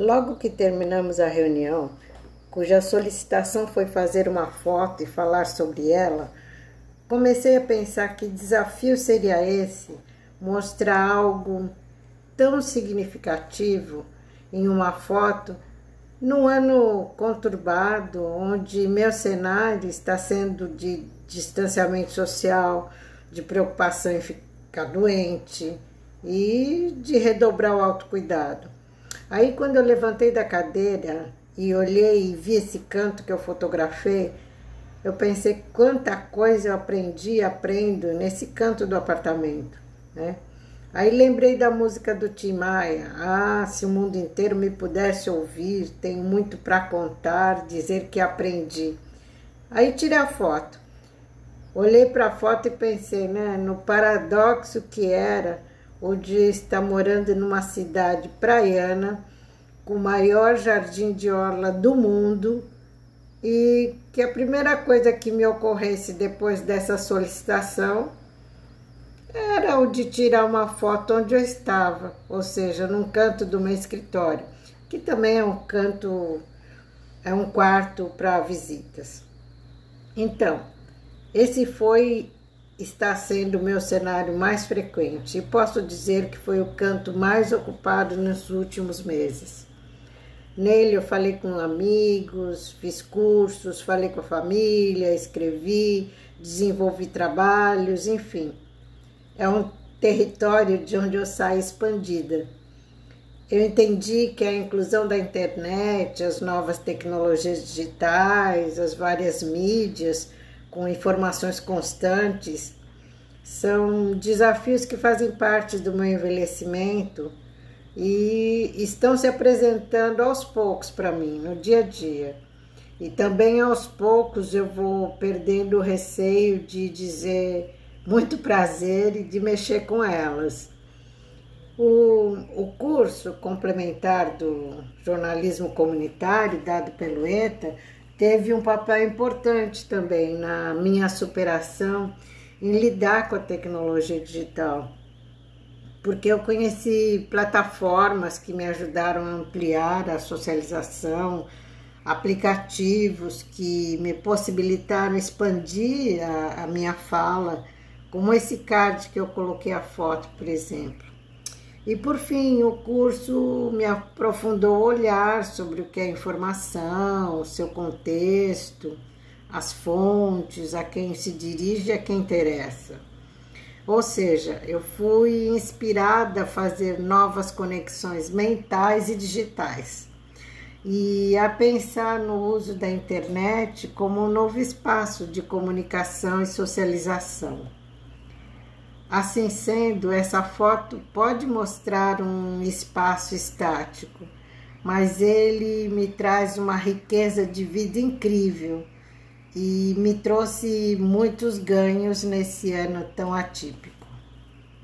Logo que terminamos a reunião, cuja solicitação foi fazer uma foto e falar sobre ela, comecei a pensar que desafio seria esse mostrar algo tão significativo em uma foto num ano conturbado, onde meu cenário está sendo de distanciamento social, de preocupação em ficar doente e de redobrar o autocuidado. Aí, quando eu levantei da cadeira e olhei e vi esse canto que eu fotografei, eu pensei quanta coisa eu aprendi e aprendo nesse canto do apartamento, né? Aí lembrei da música do Tim Maia. Ah, se o mundo inteiro me pudesse ouvir, tenho muito para contar, dizer que aprendi. Aí tirei a foto. Olhei para a foto e pensei, né, no paradoxo que era o de estar morando numa cidade praiana com o maior jardim de orla do mundo e que a primeira coisa que me ocorresse depois dessa solicitação era o de tirar uma foto onde eu estava, ou seja, num canto do meu escritório, que também é um canto, é um quarto para visitas. Então, esse foi está sendo o meu cenário mais frequente e posso dizer que foi o canto mais ocupado nos últimos meses. Nele eu falei com amigos, fiz cursos, falei com a família, escrevi, desenvolvi trabalhos, enfim é um território de onde eu saio expandida. Eu entendi que a inclusão da internet, as novas tecnologias digitais, as várias mídias com informações constantes são desafios que fazem parte do meu envelhecimento e estão se apresentando aos poucos para mim, no dia a dia. E também aos poucos eu vou perdendo o receio de dizer muito prazer e de mexer com elas. O, o curso complementar do jornalismo comunitário, dado pelo ETA, teve um papel importante também na minha superação em lidar com a tecnologia digital, porque eu conheci plataformas que me ajudaram a ampliar a socialização, aplicativos que me possibilitaram expandir a, a minha fala como esse card que eu coloquei a foto, por exemplo. E por fim, o curso me aprofundou o olhar sobre o que é informação, o seu contexto, as fontes, a quem se dirige, a quem interessa. Ou seja, eu fui inspirada a fazer novas conexões mentais e digitais e a pensar no uso da internet como um novo espaço de comunicação e socialização. Assim sendo, essa foto pode mostrar um espaço estático, mas ele me traz uma riqueza de vida incrível e me trouxe muitos ganhos nesse ano tão atípico.